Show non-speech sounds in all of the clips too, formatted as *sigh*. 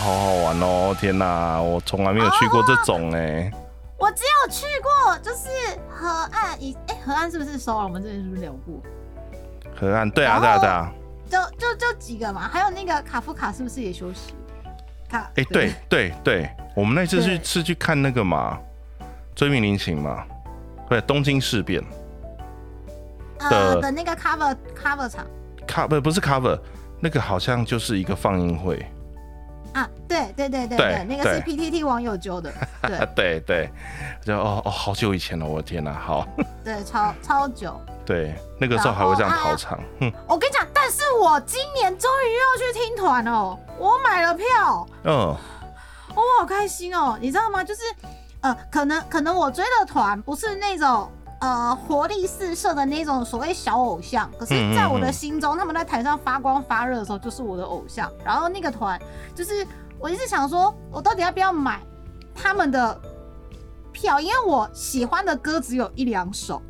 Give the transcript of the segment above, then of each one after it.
好好玩哦！天哪，我从来没有去过这种哎。我只有去过，就是河岸，以哎河岸是不是收了？我们这边是不是聊过？河岸对啊对啊对啊。就就就几个嘛，还有那个卡夫卡是不是也休息？卡哎对对对，我们那次是是去看那个嘛，追命林行嘛，对东京事变。的的那个 cover cover 场，cover 不是 cover，那个好像就是一个放映会啊，对对对对对，那个是 PTT 网友揪的，对 *laughs* 对对，就哦哦，好久以前了，我的天哪，好，对，超超久，*laughs* 对，那个时候还会这样跑场，我跟你讲，但是我今年终于又要去听团哦，我买了票，嗯，我好开心哦，你知道吗？就是呃，可能可能我追的团不是那种。呃，活力四射的那种所谓小偶像，可是在我的心中，他们在台上发光发热的时候，就是我的偶像。然后那个团，就是我一直想说，我到底要不要买他们的票？因为我喜欢的歌只有一两首，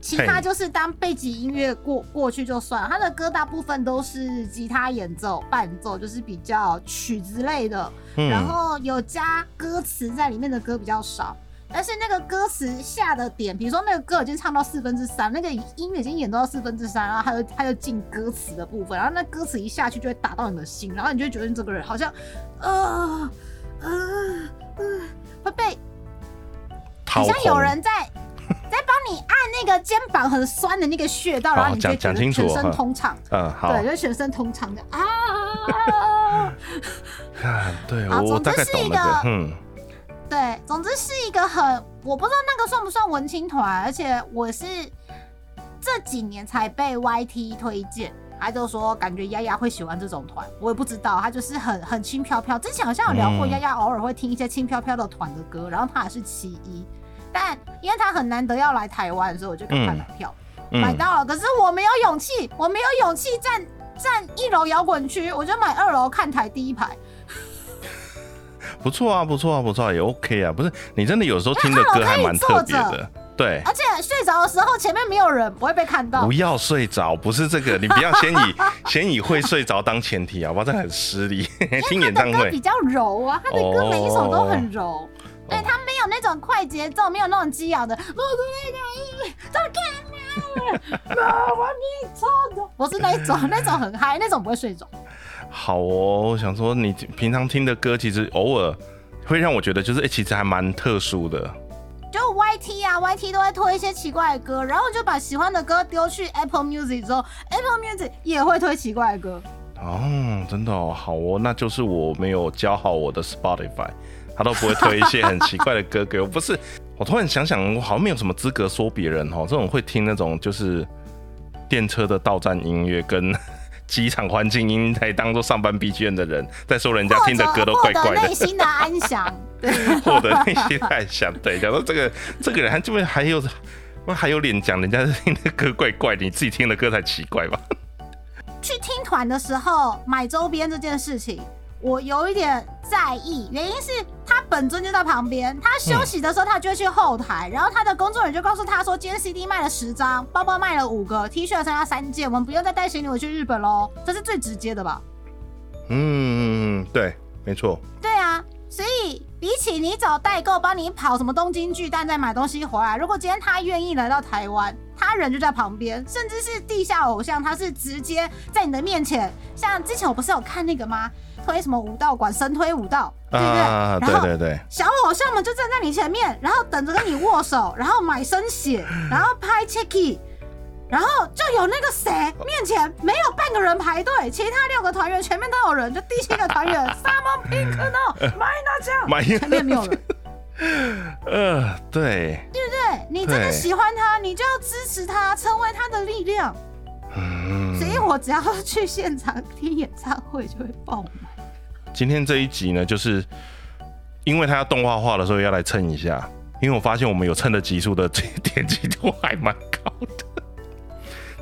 其他就是当背景音乐过过去就算了。他的歌大部分都是吉他演奏、伴奏，就是比较曲子类的，然后有加歌词在里面的歌比较少。但是那个歌词下的点，比如说那个歌已经唱到四分之三，那个音乐已经演到四分之三，然后他就他就进歌词的部分，然后那歌词一下去就会打到你的心，然后你就会觉得你这个人好像，呃呃呃，会被，好像有人在在帮你按那个肩膀很酸的那个穴道，然后你就觉得全身通畅，嗯好，对，就全身通畅的啊，啊，*laughs* 对我大概懂那个，嗯。对，总之是一个很，我不知道那个算不算文青团，而且我是这几年才被 YT 推荐，他就说感觉丫丫会喜欢这种团，我也不知道，他就是很很轻飘飘。之前好像有聊过，丫丫偶尔会听一些轻飘飘的团的歌，然后他也是其一，但因为他很难得要来台湾，所以我就赶快买票买到了。可是我没有勇气，我没有勇气站站一楼摇滚区，我就买二楼看台第一排。不错啊，不错啊，不错，也 OK 啊。不是你真的有时候听的歌还蛮特别的，对。而且睡着的时候前面没有人，不会被看到。不要睡着，不是这个，你不要 *laughs* 先以先以会睡着当前提啊，不然这很失礼。*laughs* 听演唱会比较柔啊，他的歌每一首都很柔，对他没有那种快节奏，没有那种激昂的。*laughs* 我那个，怎么看啊？我你错的，不是那种，那种很嗨，那种不会睡着。好哦，我想说你平常听的歌，其实偶尔会让我觉得，就是哎，其实还蛮特殊的。就 YT 啊，YT 都会推一些奇怪的歌，然后就把喜欢的歌丢去 Apple Music 之后，Apple Music 也会推奇怪的歌。哦，真的哦，好哦，那就是我没有教好我的 Spotify，他都不会推一些很奇怪的歌给我。不是，我突然想想，我好像没有什么资格说别人哦，这种会听那种就是电车的到站音乐跟。机场环境音来当做上班 BGM 的人，在说人家听的歌都怪怪的。内心的安详，对，获得内心的安详。对，讲到这个这个人，还这边还有还有脸讲人家听的歌怪怪，你自己听的歌才奇怪吧？去听团的时候买周边这件事情。我有一点在意，原因是他本尊就在旁边，他休息的时候他就会去后台，然后他的工作人员就告诉他说，今天 CD 卖了十张，包包卖了五个，T 恤剩下三件，我们不用再带行李回去日本喽，这是最直接的吧？嗯，对，没错。对啊，所以比起你找代购帮你跑什么东京巨蛋再买东西回来，如果今天他愿意来到台湾，他人就在旁边，甚至是地下偶像，他是直接在你的面前，像之前我不是有看那个吗？推什么武道馆，神推武道，对不对？对对对，小偶像们就站在你前面，然后等着跟你握手，然后买生血，然后拍 checky，然后就有那个谁面前没有半个人排队，其他六个团员前面都有人，就第七个团员 Simon Pink no，买那奖，前面没有人。*laughs* 呃，对，对不对？你真的喜欢他，你就要支持他，成为他的力量。嗯，所以我只要去现场听演唱会，就会爆满。今天这一集呢，就是因为他要动画化的时候要来蹭一下，因为我发现我们有蹭的集数的这 *laughs* 点击度还蛮高的，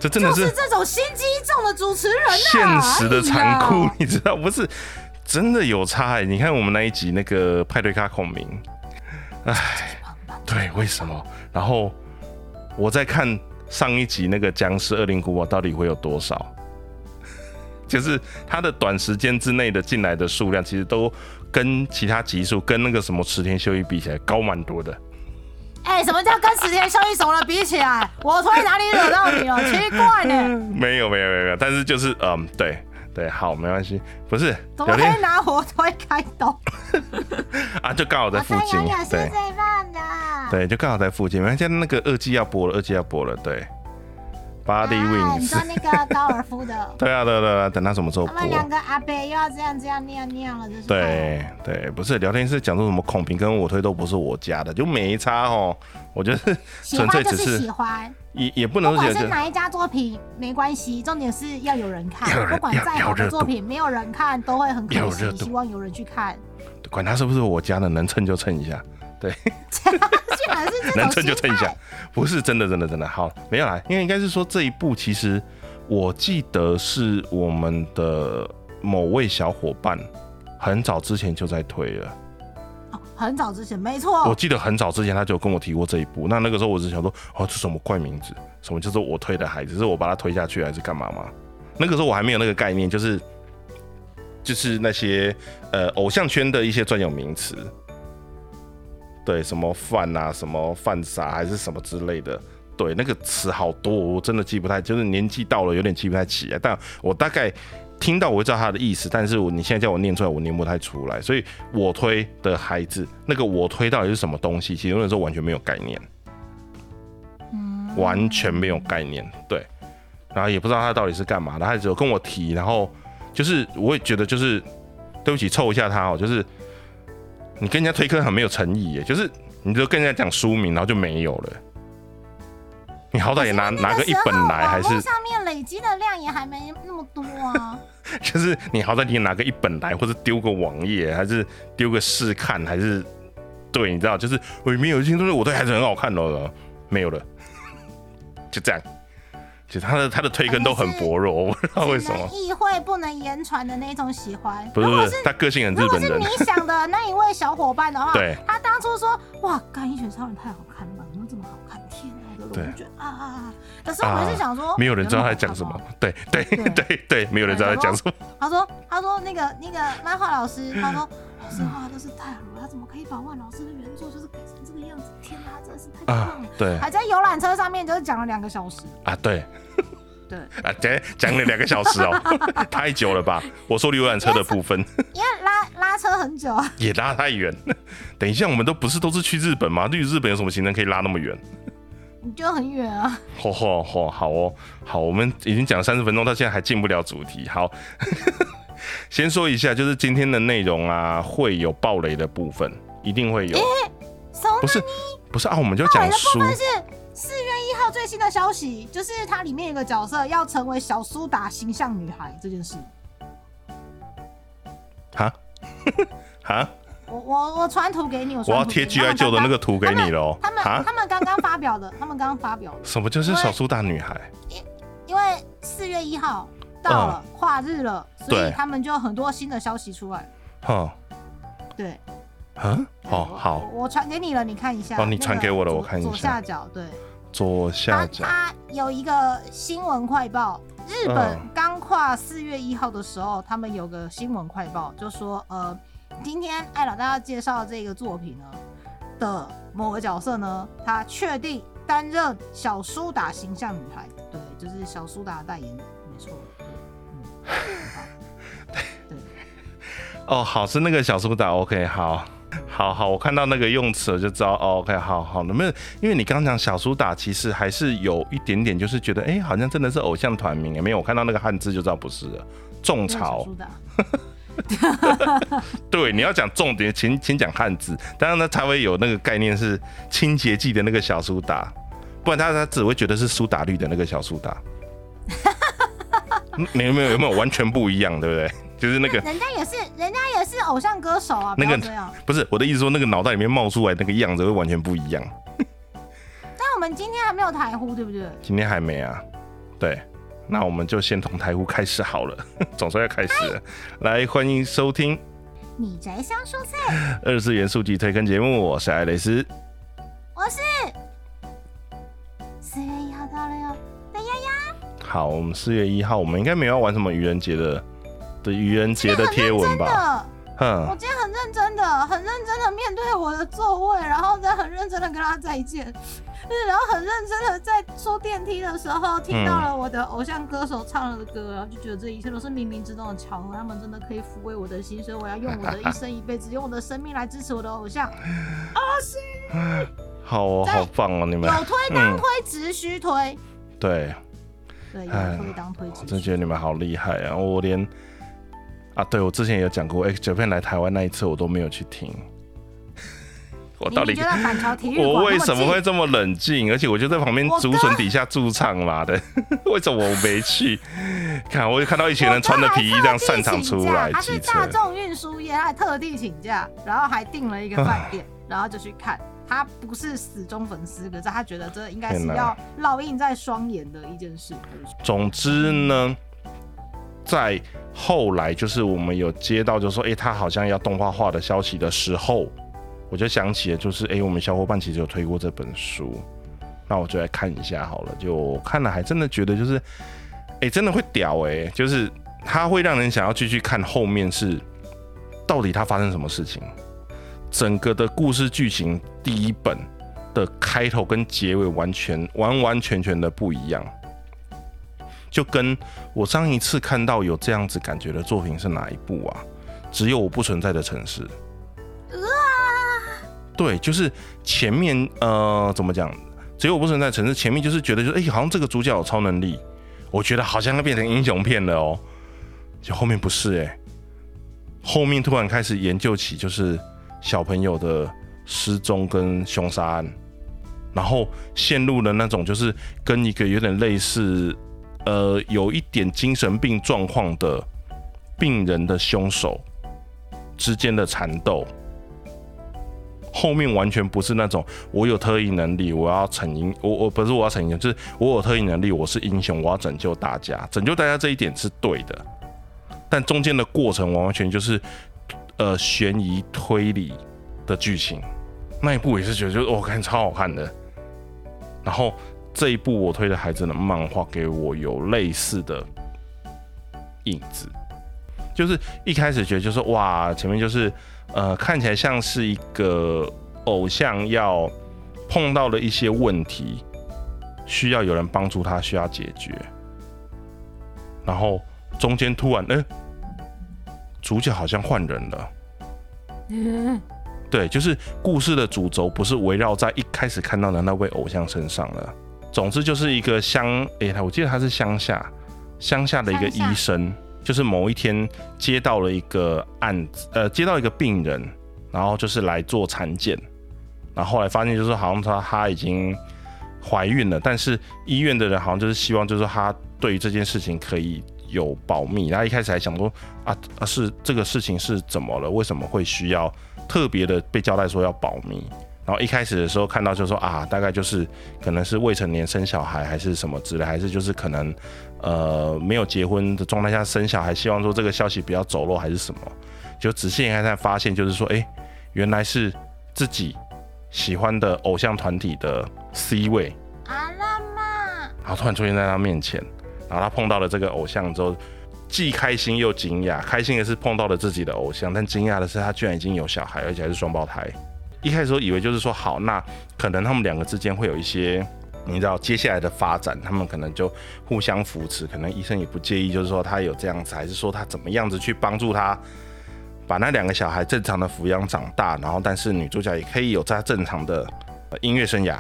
这真的是这种心机重的主持人，现实的残酷，你知道不是？真的有差哎！你看我们那一集那个派对卡孔明，哎，对，为什么？然后我在看上一集那个僵尸恶灵古堡到底会有多少？*laughs* 就是它的短时间之内的进来的数量，其实都跟其他集数跟那个什么池田秀一比起来高蛮多的。哎，什么叫跟石田秀一熟了比起来？我推哪里惹到你了？奇怪呢。*laughs* 没有没有没有，但是就是嗯，对对，好，没关系，不是。怎么可以拿火推开刀？*laughs* 啊，就刚好在附近。对。最棒的。对，就刚好在附近。而且那个二季要播了，二季要播了，对。Body Wings，你说那个高尔夫的？*laughs* 对啊，对对对，等他什么时候播？他们两个阿伯又要这样这样那样那样了，就是。对对，不是聊天室讲出什么孔平跟我推都不是我家的，就没差哦。*laughs* 我觉得纯粹只是喜欢，也也不能说是哪一家作品没关系，重点是要有人看。不管再好的作品，没有人看都会很可惜。希望有人去看。管他是不是我家的，能蹭就蹭一下。对，能蹭就蹭一下，不是真的，真的，真的。好，没有啦，因为应该是说这一部其实我记得是我们的某位小伙伴很早之前就在推了，哦，很早之前，没错，我记得很早之前他就跟我提过这一部，那那个时候我只想说，哦，这什么怪名字，什么叫做我推的孩子，是我把他推下去还是干嘛吗？那个时候我还没有那个概念，就是就是那些呃偶像圈的一些专有名词。对，什么饭啊，什么饭撒还是什么之类的，对，那个词好多，我真的记不太，就是年纪到了有点记不太起来。但我大概听到，我会知道他的意思，但是我你现在叫我念出来，我念不太出来。所以我推的孩子，那个我推到底是什么东西？其实有的时候完全没有概念，完全没有概念。对，然后也不知道他到底是干嘛的，他只有跟我提，然后就是我也觉得就是，对不起，凑一下他哦，就是。你跟人家推坑很没有诚意耶，就是你就跟人家讲书名，然后就没有了。你好歹也拿拿个一本来，还是上面累积的量也还没那么多啊。*laughs* 就是你好歹你也拿个一本来，或者丢个网页，还是丢个试看，还是对，你知道，就是我里面有一些东西我对孩子很好看的，没有了，*laughs* 就这样。就他的他的推根都很薄弱，我不知道为什么。意会不能言传的那种喜欢，不是不是，他个性很日本人。如果是你想的那一位小伙伴的话，对，他当初说哇，干一拳超人太好看了，怎么这么好看？天哪，我就觉得啊啊啊！可是我是想说，没有人知道他在讲什么。对对对对，没有人知道在讲什么。他说他说那个那个漫画老师，他说 *laughs* 老师画都是太好了，他怎么可以把万老师的原作就是改成这个样子？天哪，真的是太棒了！对，还在游览车上面就是讲了两个小时啊，对。对 *laughs* 啊，讲讲了两个小时哦，太久了吧？我说游览车的部分，因为拉拉车很久啊，*laughs* 也拉太远。等一下，我们都不是都是去日本吗？去日本有什么行程可以拉那么远？你觉得很远啊？嚯嚯嚯，好哦，好，我们已经讲了三十分钟，到现在还进不了主题。好，*laughs* 先说一下，就是今天的内容啊，会有暴雷的部分，一定会有。不是不是啊，我们就讲书。四月一号最新的消息就是，它里面有个角色要成为小苏打形象女孩这件事。哈？*laughs* 哈？我我我传图给你，我我要贴 G I 旧的那个图给你喽。他们他们刚刚发表的，*laughs* 他们刚刚发表。什么就是小苏打女孩？因因为四月一号到了跨日了，所以他们就很多新的消息出来。哈？对。嗯？哦，好。我传给你了，你看一下。哦，你传给我了，我看一下。左下角，对。左下角，它有一个新闻快报。日本刚跨四月一号的时候，他们有个新闻快报，就说呃，今天艾老大要介绍这个作品呢的某个角色呢，他确定担任小苏打形象女孩，对，就是小苏打代言，没错。嗯，对对。哦，好，是那个小苏打，OK，好。好好，我看到那个用词就知道。OK，好好，那么因为你刚讲小苏打，其实还是有一点点，就是觉得哎，好像真的是偶像团名。没有，我看到那个汉字就知道不是了。种草。*laughs* 对，你要讲重点，请请讲汉字。当然呢，才会有那个概念是清洁剂的那个小苏打，不然他他只会觉得是苏打绿的那个小苏打。*laughs* 没有没有有没有完全不一样，对不对？就是那个，人家也是，人家也是偶像歌手啊。那个不是我的意思，说那个脑袋里面冒出来那个样子会完全不一样。但我们今天还没有台呼，对不对？今天还没啊。对，那我们就先从台呼开始好了。*laughs* 总算要开始了，来欢迎收听《米宅香蔬菜》二次元素级推坑节目，我是爱蕾丝，我是。四月一号到了哟。的丫丫。好，我们四月一号，我们应该没有要玩什么愚人节的的愚人节的贴文吧？我今天很认真的，很认真的面对我的座位，然后再很认真的跟他再见，然后很认真的在坐电梯的时候听到了我的偶像歌手唱了的歌，然后就觉得这一切都是冥冥之中的巧合，他们真的可以抚慰我的心，所以我要用我的一生一辈子，用我的生命来支持我的偶像。阿信，好哦，好棒哦，你们有推当推，直需推，对，对，有推当推，我真觉得你们好厉害啊，我连。啊，对，我之前有讲过，X Japan 来台湾那一次我都没有去听。我到底觉得板桥体育我为什么会这么冷静？而且我就在旁边竹笋底下驻唱嘛的，*laughs* 为什么我没去？看，我就看到一群人穿着皮衣这样散场出来。他是大众运输业，他还特地请假，然后还订了一个饭店，*laughs* 然后就去看。他不是死忠粉丝，可是他觉得这应该是要烙印在双眼的一件事。总之呢。在后来，就是我们有接到，就说，哎，他好像要动画化的消息的时候，我就想起了，就是，哎，我们小伙伴其实有推过这本书，那我就来看一下好了。就看了，还真的觉得，就是，哎，真的会屌，哎，就是它会让人想要继续看后面是到底它发生什么事情，整个的故事剧情第一本的开头跟结尾完全完完全全的不一样。就跟我上一次看到有这样子感觉的作品是哪一部啊？只有我不存在的城市。对，就是前面呃，怎么讲？只有不存在城市前面就是觉得，就哎，好像这个主角有超能力，我觉得好像要变成英雄片了哦。就后面不是哎，后面突然开始研究起就是小朋友的失踪跟凶杀案，然后陷入了那种就是跟一个有点类似。呃，有一点精神病状况的病人的凶手之间的缠斗，后面完全不是那种我有特异能力，我要成英，我我不是我要成英，就是我有特异能力，我是英雄，我要拯救大家，拯救大家这一点是对的，但中间的过程完完全就是呃悬疑推理的剧情，那一部也是觉得就我看超好看的，然后。这一部我推的孩子的漫画给我有类似的影子，就是一开始觉得就是哇，前面就是呃看起来像是一个偶像要碰到了一些问题，需要有人帮助他，需要解决，然后中间突然哎，主角好像换人了，嗯，*laughs* 对，就是故事的主轴不是围绕在一开始看到的那位偶像身上了。总之就是一个乡，哎，我记得他是乡下，乡下的一个医生，就是某一天接到了一个案子，呃，接到一个病人，然后就是来做产检，然后后来发现就是好像他他已经怀孕了，但是医院的人好像就是希望就是他对于这件事情可以有保密，他一开始还想说啊啊是这个事情是怎么了，为什么会需要特别的被交代说要保密？然后一开始的时候看到就说啊，大概就是可能是未成年生小孩还是什么之类，还是就是可能呃没有结婚的状态下生小孩，希望说这个消息不要走漏还是什么。就仔细一看才发现，就是说哎，原来是自己喜欢的偶像团体的 C 位阿拉玛，然后突然出现在他面前，然后他碰到了这个偶像之后，既开心又惊讶。开心的是碰到了自己的偶像，但惊讶的是他居然已经有小孩，而且还是双胞胎。一开始以为就是说好，那可能他们两个之间会有一些，你知道接下来的发展，他们可能就互相扶持，可能医生也不介意，就是说他有这样子，还是说他怎么样子去帮助他把那两个小孩正常的抚养长大，然后但是女主角也可以有他正常的音乐生涯。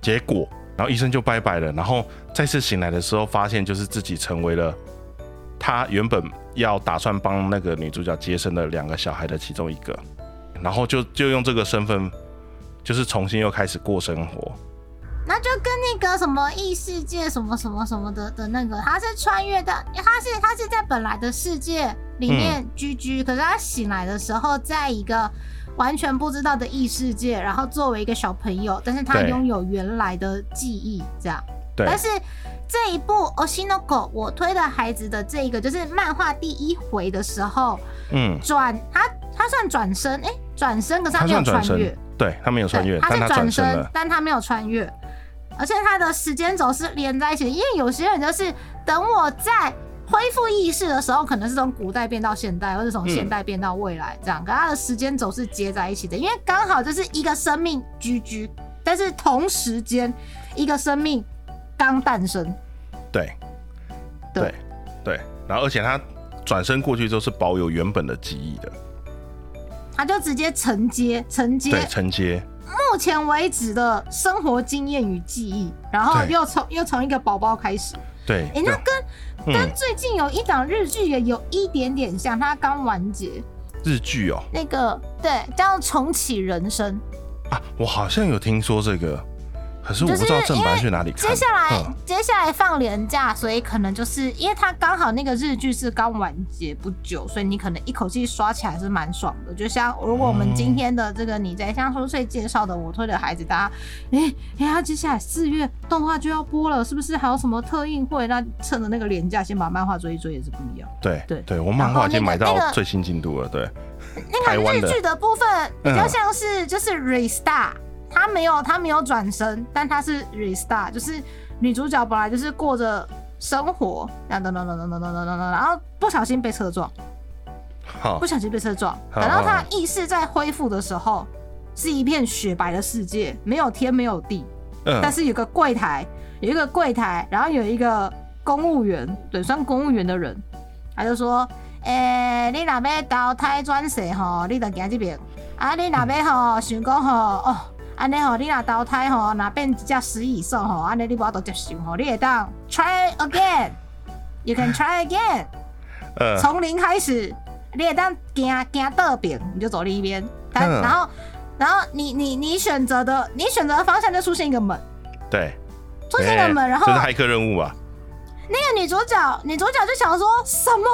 结果，然后医生就拜拜了，然后再次醒来的时候，发现就是自己成为了他原本要打算帮那个女主角接生的两个小孩的其中一个。然后就就用这个身份，就是重新又开始过生活。那就跟那个什么异世界什么什么什么的的那个，他是穿越的，他是他是在本来的世界里面居居，可是他醒来的时候，在一个完全不知道的异世界，然后作为一个小朋友，但是他拥有原来的记忆，这样。对。但是这一部《Oshino Go》，我推的孩子的这一个，就是漫画第一回的时候，嗯，转他他算转身，哎。转身，可是他没有穿越。对他没有穿越，他是转身，但他没有穿越。而且他的时间轴是连在一起的，因为有些人就是等我在恢复意识的时候，可能是从古代变到现代，或者从现代变到未来这样，跟他的时间轴是接在一起的，因为刚好就是一个生命居居，但是同时间一个生命刚诞生。对，对，对，然后而且他转身过去之后是保有原本的记忆的，他就直接承接承接对承接目前为止的生活经验与记忆，然后又从又从一个宝宝开始，对，哎，那跟跟最近有一档日剧也有一点点像，它刚完结，日剧哦，那个对叫重启人生啊，我好像有听说这个。可是我不知道正版去哪里看。接下来接下来放年假，所以可能就是因为它刚好那个日剧是刚完结不久，所以你可能一口气刷起来是蛮爽的。就像如果我们今天的这个你在像说岁介绍的我推的孩子，大家哎哎呀，接下来四月动画就要播了，是不是还有什么特映会？那趁着那个年假先把漫画追一追也是不一样。对对对，我漫画已经买到最新进度了。对，那个日剧的部分比较像是就是 restart。他没有，他没有转身，但他是 restart，就是女主角本来就是过着生活，然后等等等等等等等等，然后不小心被车撞，不小心被车撞，等到他意识在恢复的时候，是一片雪白的世界，没有天没有地，但是有个柜台，有一个柜台，然后有一个公务员，对，算公务员的人，他就说，诶，你那边投胎转世吼，你得行这边，啊，你那边吼想讲吼，哦。安尼吼，你若投胎吼，若变一只食蚁兽吼，安尼你无法度接受吼，你会当 try again，you can try again，从零开始，你会当行行倒边，你就走另一边，然后然后你你你选择的你选择的方向就出现一个门，对，出现一个门，然后这是骇客任务啊。那个女主角，女主角就想说什么？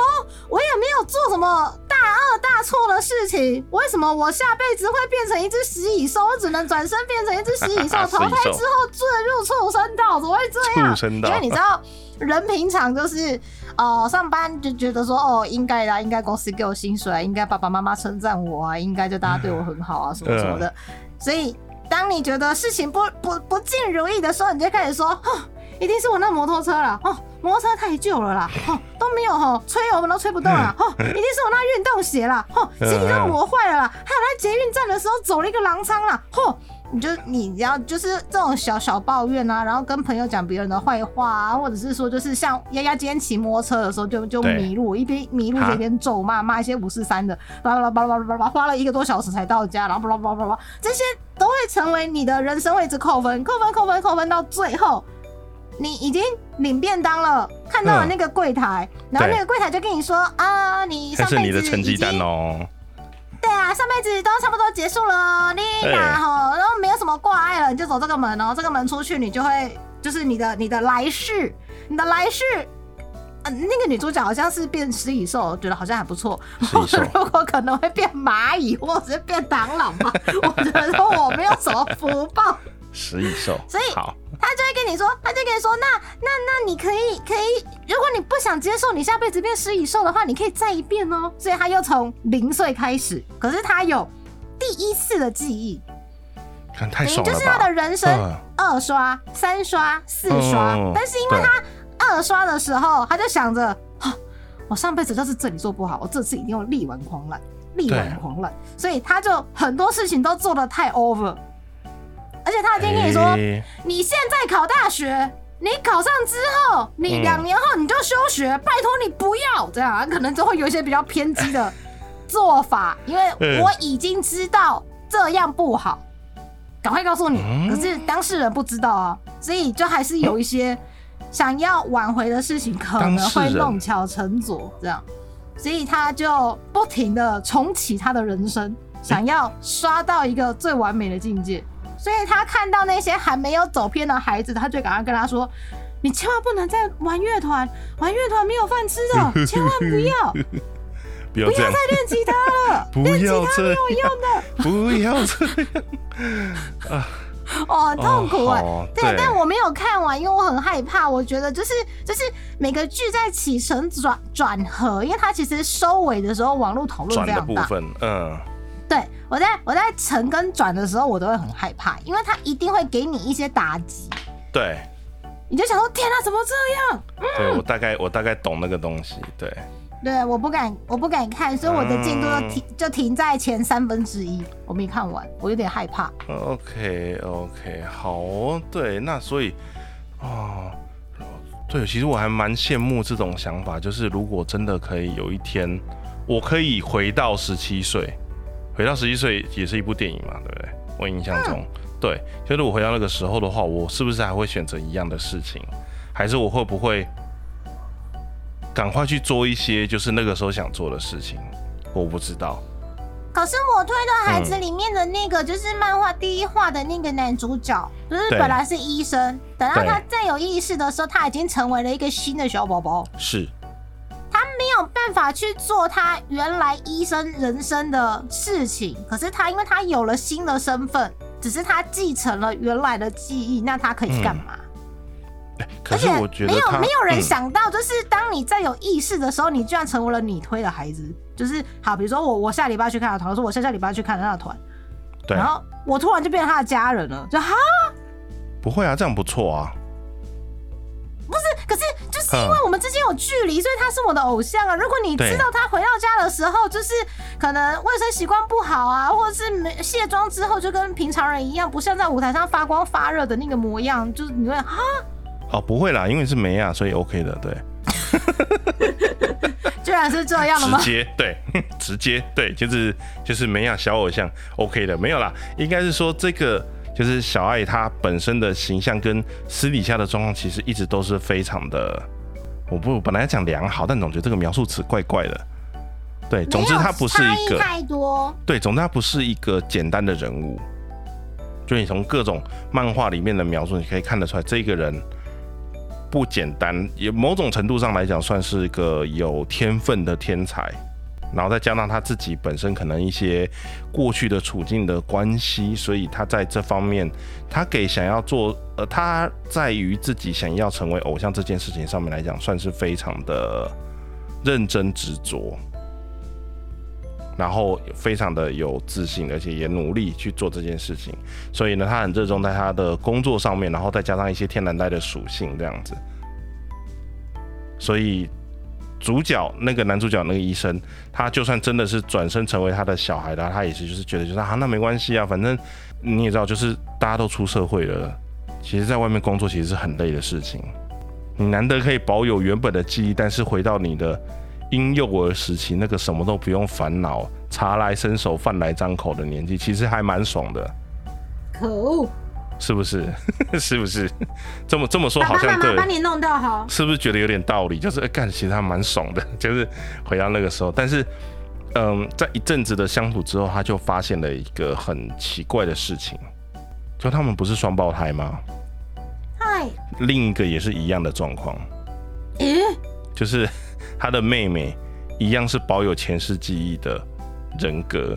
我也没有做什么大恶大错的事情，为什么我下辈子会变成一只食蚁兽？我只能转身变成一只食蚁兽，*laughs* 投胎之后坠入畜生道，怎么会这样？因为你知道，人平常就是哦，上班就觉得说哦，应该啦，应该公司给我薪水，应该爸爸妈妈称赞我啊，应该就大家对我很好啊，什么什么的。所以，当你觉得事情不不不尽如意的时候，你就开始说，哼，一定是我那摩托车了，哦。摩托车太旧了啦，吼都没有吼吹我们都吹不动了，吼一定是我那运动鞋啦，吼 *laughs* 鞋底都磨坏了啦，还有在捷运站的时候走了一个狼仓啦，吼你就你要就是这种小小抱怨啊，然后跟朋友讲别人的坏话啊，或者是说就是像丫丫今天骑摩托车的时候就就迷路，一边迷路一边咒骂骂一些五四三的，巴拉巴拉巴拉巴拉花了一个多小时才到家，然后巴拉巴拉巴拉这些都会成为你的人生位置扣分，扣分扣分扣分到最后。你已经领便当了，看到了那个柜台，然后那个柜台就跟你说啊，你上辈子成绩单哦，对啊，上辈子都差不多结束了，你然后然后没有什么挂碍了，你就走这个门哦，这个门出去你就会就是你的你的来世，你的来世，嗯，那个女主角好像是变食蚁兽，觉得好像还不错，如果可能会变蚂蚁或者是变螳螂吧，我觉得我没有什么福报。食蚁兽，所以好，他就会跟你说，他就跟你说，那那那你可以可以，如果你不想接受你下辈子变食蚁兽的话，你可以再一遍哦。所以他又从零岁开始，可是他有第一次的记忆，看太爽了就是他的人生二刷、三刷、四刷，但是因为他二刷的时候，他就想着，我上辈子就是这里做不好，我这次一定要力挽狂澜，力挽狂澜，所以他就很多事情都做的太 over。而且他已经跟你说，你现在考大学，你考上之后，你两年后你就休学，拜托你不要这样，可能就会有一些比较偏激的做法，因为我已经知道这样不好，赶快告诉你。可是当事人不知道啊，所以就还是有一些想要挽回的事情，可能会弄巧成拙这样，所以他就不停的重启他的人生，想要刷到一个最完美的境界。所以他看到那些还没有走偏的孩子，他就赶快跟他说：“你千万不能再玩乐团，玩乐团没有饭吃的，*laughs* 千万不要，不要再练吉他了，练吉他没有用的，不要这样啊！*laughs* 哦，痛苦啊！对，但我没有看完，因为我很害怕。我觉得就是就是每个剧在起承转转合，因为它其实收尾的时候，网络讨论非常大，嗯。”对我在我在沉跟转的时候，我都会很害怕，因为他一定会给你一些打击，对，你就想说天啊，怎么这样？对我大概我大概懂那个东西，对。对，我不敢，我不敢看，所以我的进度就停，就停在前三分之一，我没看完，我有点害怕。OK OK，好，对，那所以啊，对，其实我还蛮羡慕这种想法，就是如果真的可以有一天，我可以回到十七岁，回到十七岁也是一部电影嘛，对不对？我印象中，对，就是我回到那个时候的话，我是不是还会选择一样的事情，还是我会不会？赶快去做一些就是那个时候想做的事情，我不知道。可是我推的孩子里面的那个就是漫画第一话的那个男主角，就是本来是医生，等到他再有意识的时候，他已经成为了一个新的小宝宝。是。他没有办法去做他原来医生人生的事情，可是他因为他有了新的身份，只是他继承了原来的记忆，那他可以干嘛？可是我觉得没有没有人想到，就是当你在有意识的时候，你居然成为了你推的孩子。就是好，比如说我我下礼拜去看的团，说我下下礼拜去看他的团，对，然后我突然就变成他的家人了，就哈，不会啊，这样不错啊。不是，可是就是因为我们之间有距离，所以他是我的偶像啊。如果你知道他回到家的时候，就是可能卫生习惯不好啊，或者是没卸妆之后就跟平常人一样，不像在舞台上发光发热的那个模样，就是你会哈。哦，不会啦，因为是梅亚，所以 OK 的，对。*laughs* 居然是这样的吗？直接对，*laughs* 直接对，就是就是梅亚小偶像 OK 的，没有啦，应该是说这个就是小爱她本身的形象跟私底下的状况，其实一直都是非常的，我不本来讲良好，但总觉得这个描述词怪怪的。对，总之他不是一个太多。对，总之他不是一个简单的人物。就你从各种漫画里面的描述，你可以看得出来，这个人。不简单，也某种程度上来讲，算是一个有天分的天才。然后再加上他自己本身可能一些过去的处境的关系，所以他在这方面，他给想要做，呃，他在于自己想要成为偶像这件事情上面来讲，算是非常的认真执着，然后非常的有自信，而且也努力去做这件事情。所以呢，他很热衷在他的工作上面，然后再加上一些天然呆的属性这样子。所以，主角那个男主角那个医生，他就算真的是转身成为他的小孩的，他也是就是觉得就是啊，那没关系啊，反正你也知道，就是大家都出社会了，其实在外面工作其实是很累的事情。你难得可以保有原本的记忆，但是回到你的婴幼儿时期，那个什么都不用烦恼，茶来伸手，饭来张口的年纪，其实还蛮爽的。可恶！是不是？*laughs* 是不是？这么这么说好像对，把你弄到好，是不是觉得有点道理？就是干，其实他蛮爽的，*laughs* 就是回到那个时候。但是，嗯，在一阵子的相处之后，他就发现了一个很奇怪的事情，就他们不是双胞胎吗？嗨，另一个也是一样的状况。诶，就是 *laughs* 他的妹妹一样是保有前世记忆的人格。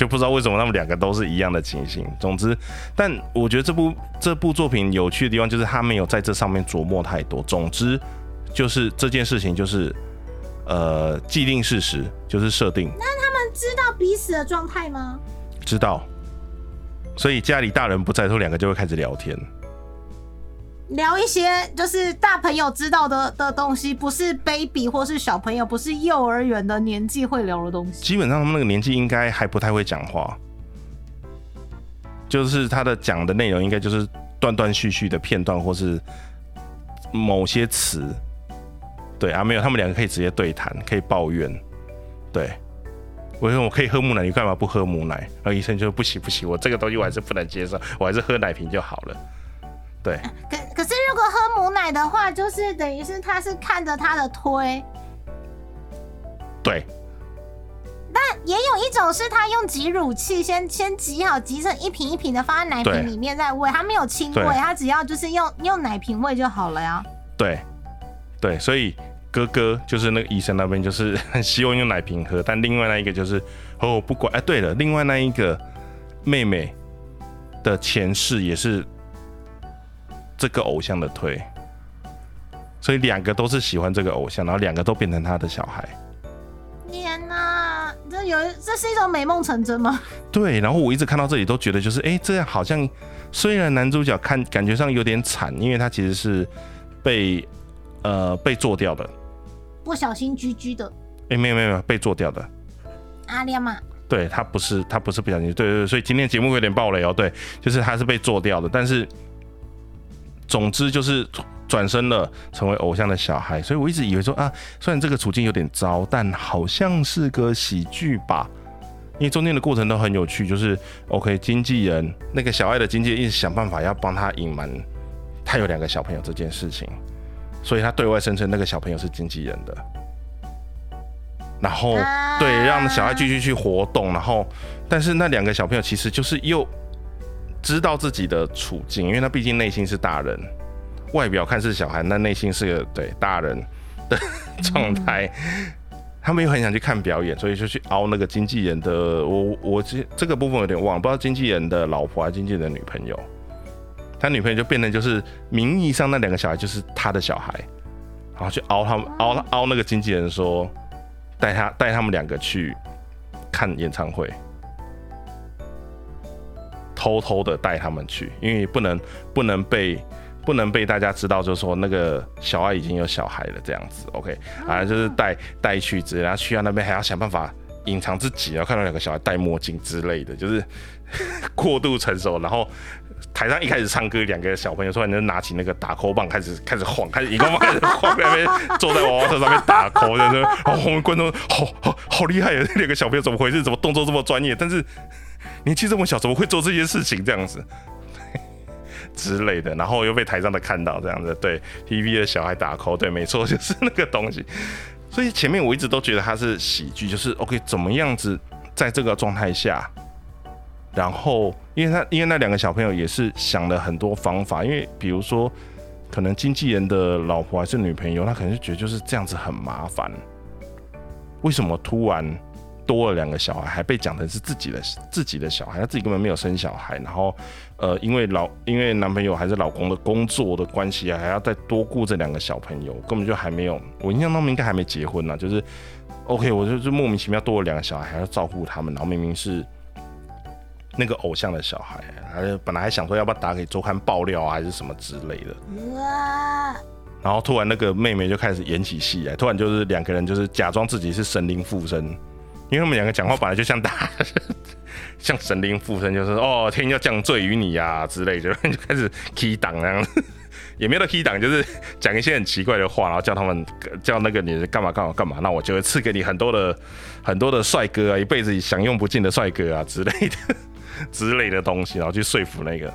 就不知道为什么他们两个都是一样的情形。总之，但我觉得这部这部作品有趣的地方就是他没有在这上面琢磨太多。总之，就是这件事情就是呃既定事实，就是设定。那他们知道彼此的状态吗？知道。所以家里大人不在，的时候两个就会开始聊天。聊一些就是大朋友知道的的东西，不是 baby 或是小朋友，不是幼儿园的年纪会聊的东西。基本上他们那个年纪应该还不太会讲话，就是他的讲的内容应该就是断断续续的片段，或是某些词。对啊，没有，他们两个可以直接对谈，可以抱怨。对，我说我可以喝母奶，你干嘛不喝母奶？然后医生就说不行不行，我这个东西我还是不能接受，我还是喝奶瓶就好了。对，可可是如果喝母奶的话，就是等于是他是看着他的推，对。但也有一种是他用挤乳器先先挤好，挤成一瓶一瓶的放在奶瓶里面再喂，他没有亲喂，他只要就是用用奶瓶喂就好了呀。对，对，所以哥哥就是那个医生那边就是很希望用奶瓶喝，但另外那一个就是哦不管哎，对了，另外那一个妹妹的前世也是。这个偶像的推，所以两个都是喜欢这个偶像，然后两个都变成他的小孩。天哪，这有这是一种美梦成真吗？对，然后我一直看到这里都觉得就是，哎，这样好像虽然男主角看感觉上有点惨，因为他其实是被呃被做掉的，不小心居居的。哎，没有没有没有被做掉的。阿亮嘛？对他不是他不是不小心，对对对，所以今天节目有点暴雷哦。对，就是他是被做掉的，但是总之就是转身了，成为偶像的小孩。所以我一直以为说啊，虽然这个处境有点糟，但好像是个喜剧吧。因为中间的过程都很有趣，就是 OK，经纪人那个小爱的经纪人一直想办法要帮他隐瞒他有两个小朋友这件事情，所以他对外声称那个小朋友是经纪人的。然后，对，让小爱继续去活动。然后，但是那两个小朋友其实就是又知道自己的处境，因为他毕竟内心是大人，外表看似小孩，但内心是个对大人的状态。*laughs* 他们又很想去看表演，所以就去凹那个经纪人的。我我这这个部分有点忘，不知道经纪人的老婆还是经纪人的女朋友。他女朋友就变成就是名义上那两个小孩就是他的小孩，然后去凹他们凹凹那个经纪人说。带他带他们两个去看演唱会，偷偷的带他们去，因为不能不能被不能被大家知道，就是说那个小爱已经有小孩了这样子。OK，啊，就是带带去，之然后去到那边还要想办法隐藏自己，然后看到两个小孩戴墨镜之类的，就是 *laughs* 过度成熟，然后。台上一开始唱歌，两个小朋友突然就拿起那个打 call 棒，开始开始晃，开始荧光棒开始晃，在那边坐在娃娃车上面打 call，就是，然后我们观众好好好厉害啊！那两个小朋友怎么回事？怎么动作这么专业？但是年纪这么小，怎么会做这些事情？这样子 *laughs* 之类的，然后又被台上的看到这样子，对 TV 的小孩打 call，对，没错，*laughs* 就是那个东西。所以前面我一直都觉得它是喜剧，就是 OK，怎么样子在这个状态下。然后，因为他因为那两个小朋友也是想了很多方法，因为比如说，可能经纪人的老婆还是女朋友，他可能就觉得就是这样子很麻烦。为什么突然多了两个小孩，还被讲成是自己的自己的小孩？他自己根本没有生小孩。然后，呃，因为老因为男朋友还是老公的工作的关系啊，还要再多顾这两个小朋友，根本就还没有。我印象中应该还没结婚呢。就是 OK，我就就莫名其妙多了两个小孩，还要照顾他们，然后明明是。那个偶像的小孩，他本来还想说要不要打给周刊爆料啊，还是什么之类的。然后突然那个妹妹就开始演起戏来，突然就是两个人就是假装自己是神灵附身，因为他们两个讲话本来就像打，像神灵附身，就是哦天要降罪于你呀之类的，就开始 key 档那样，也没有 key 档，就是讲一些很奇怪的话，然后叫他们叫那个女人干嘛干嘛干嘛，那我就会赐给你很多的 *laughs* 很多的帅哥啊，一辈子享用不尽的帅哥啊之类的。之类的东西，然后去说服那个，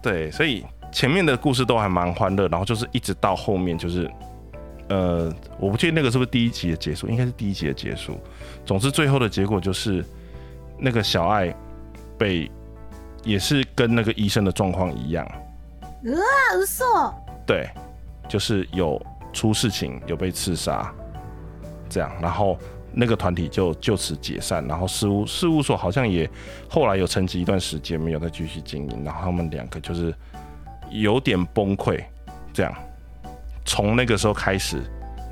对，所以前面的故事都还蛮欢乐，然后就是一直到后面就是，呃，我不确定那个是不是第一集的结束，应该是第一集的结束。总之，最后的结果就是那个小爱被，也是跟那个医生的状况一样，啊，嘘，对，就是有出事情，有被刺杀，这样，然后。那个团体就就此解散，然后事务事务所好像也后来有沉寂一段时间，没有再继续经营，然后他们两个就是有点崩溃，这样。从那个时候开始，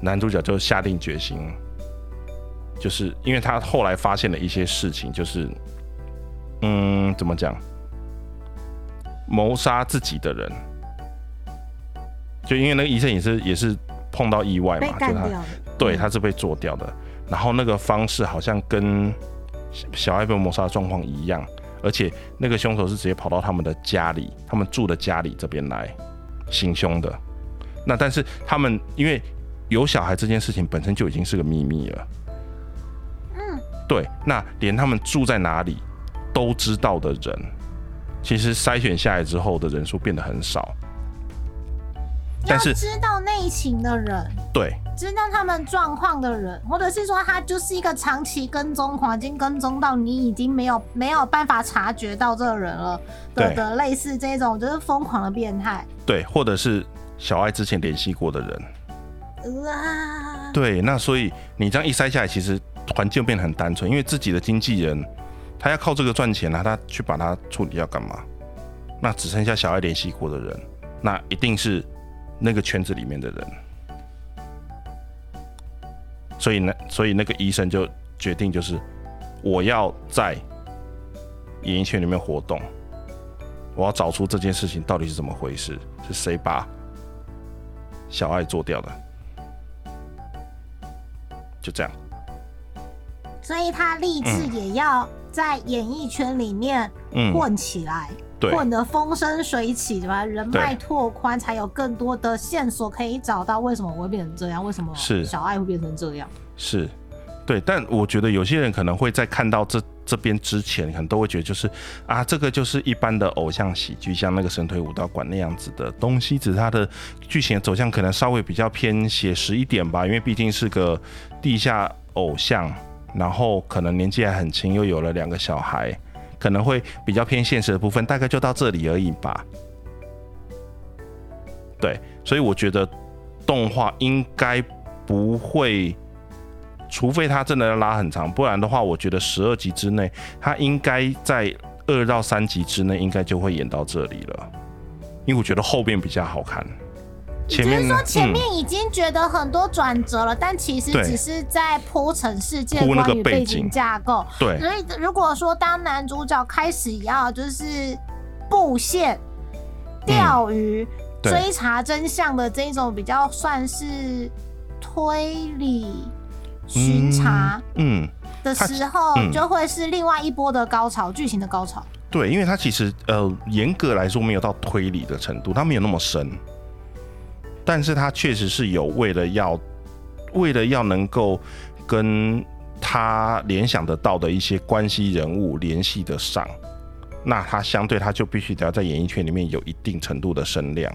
男主角就下定决心，就是因为他后来发现了一些事情，就是嗯，怎么讲，谋杀自己的人，就因为那个医生也是也是碰到意外嘛，就他对他是被做掉的。然后那个方式好像跟小爱被谋杀的状况一样，而且那个凶手是直接跑到他们的家里，他们住的家里这边来行凶的。那但是他们因为有小孩这件事情本身就已经是个秘密了。嗯，对。那连他们住在哪里都知道的人，其实筛选下来之后的人数变得很少。但是知道内情的人，对，知道他们状况的人，或者是说他就是一个长期跟踪狂，已经跟踪到你已经没有没有办法察觉到这个人了的的类似这种就是疯狂的变态，对，或者是小爱之前联系过的人，哇，对，那所以你这样一筛下来，其实环境变得很单纯，因为自己的经纪人他要靠这个赚钱啊，他去把它处理要干嘛？那只剩下小爱联系过的人，那一定是。那个圈子里面的人，所以呢，所以那个医生就决定，就是我要在演艺圈里面活动，我要找出这件事情到底是怎么回事，是谁把小爱做掉的？就这样。所以他立志也要在演艺圈里面混起来，混得风生水起，对吧？人脉拓宽，才有更多的线索可以找到为什么我会变成这样，为什么是小爱会变成这样？是，对。但我觉得有些人可能会在看到这这边之前，可能都会觉得就是啊，这个就是一般的偶像喜剧，像那个神推武道馆那样子的东西，只是它的剧情走向可能稍微比较偏写实一点吧，因为毕竟是个地下偶像。然后可能年纪还很轻，又有了两个小孩，可能会比较偏现实的部分，大概就到这里而已吧。对，所以我觉得动画应该不会，除非他真的要拉很长，不然的话，我觉得十二集之内，他应该在二到三集之内，应该就会演到这里了。因为我觉得后边比较好看。只是说前面已经觉得很多转折了，但其实只是在铺陈世界观与背景。架构。对，所以如果说当男主角开始要就是布线、钓鱼、追查真相的这种比较算是推理巡查，嗯的时候，就会是另外一波的高潮，剧情的高潮。对，因为它其实呃严格来说没有到推理的程度，它没有那么深。但是他确实是有为了要，为了要能够跟他联想得到的一些关系人物联系得上，那他相对他就必须得要在演艺圈里面有一定程度的声量，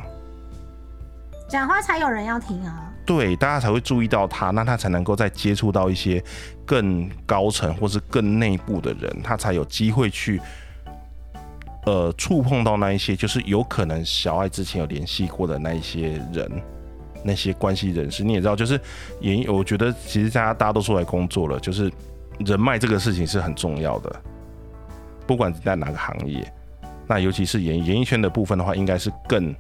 讲话才有人要听啊。对，大家才会注意到他，那他才能够再接触到一些更高层或是更内部的人，他才有机会去。呃，触碰到那一些，就是有可能小爱之前有联系过的那一些人，那些关系人士，你也知道，就是演，我觉得其实大家大家都出来工作了，就是人脉这个事情是很重要的，不管在哪个行业，那尤其是演演艺圈的部分的话，应该是更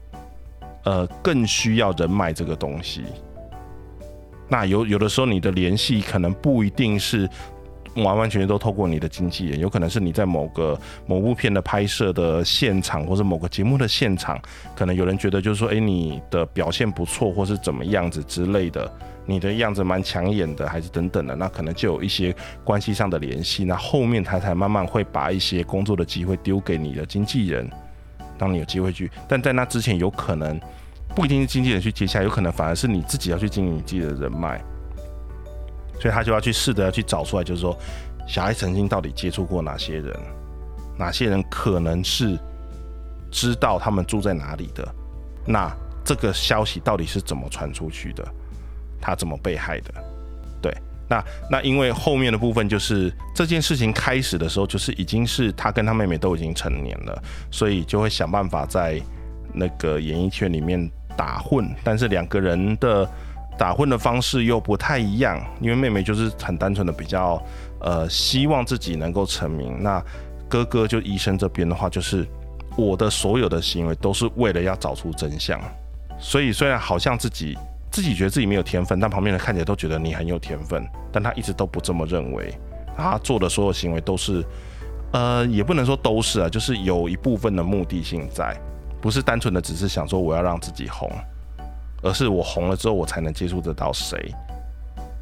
呃更需要人脉这个东西。那有有的时候你的联系可能不一定是。完完全全都透过你的经纪人，有可能是你在某个某部片的拍摄的现场，或者某个节目的现场，可能有人觉得就是说，哎，你的表现不错，或是怎么样子之类的，你的样子蛮抢眼的，还是等等的，那可能就有一些关系上的联系，那后面他才慢慢会把一些工作的机会丢给你的经纪人，当你有机会去，但在那之前，有可能不一定是经纪人去接下，有可能反而是你自己要去经营你自己的人脉。所以他就要去试着要去找出来，就是说，小孩曾经到底接触过哪些人，哪些人可能是知道他们住在哪里的，那这个消息到底是怎么传出去的，他怎么被害的？那那因为后面的部分就是这件事情开始的时候，就是已经是他跟他妹妹都已经成年了，所以就会想办法在那个演艺圈里面打混，但是两个人的。打混的方式又不太一样，因为妹妹就是很单纯的比较，呃，希望自己能够成名。那哥哥就医生这边的话，就是我的所有的行为都是为了要找出真相。所以虽然好像自己自己觉得自己没有天分，但旁边人看起来都觉得你很有天分，但他一直都不这么认为。他做的所有行为都是，呃，也不能说都是啊，就是有一部分的目的性在，不是单纯的只是想说我要让自己红。而是我红了之后，我才能接触得到谁。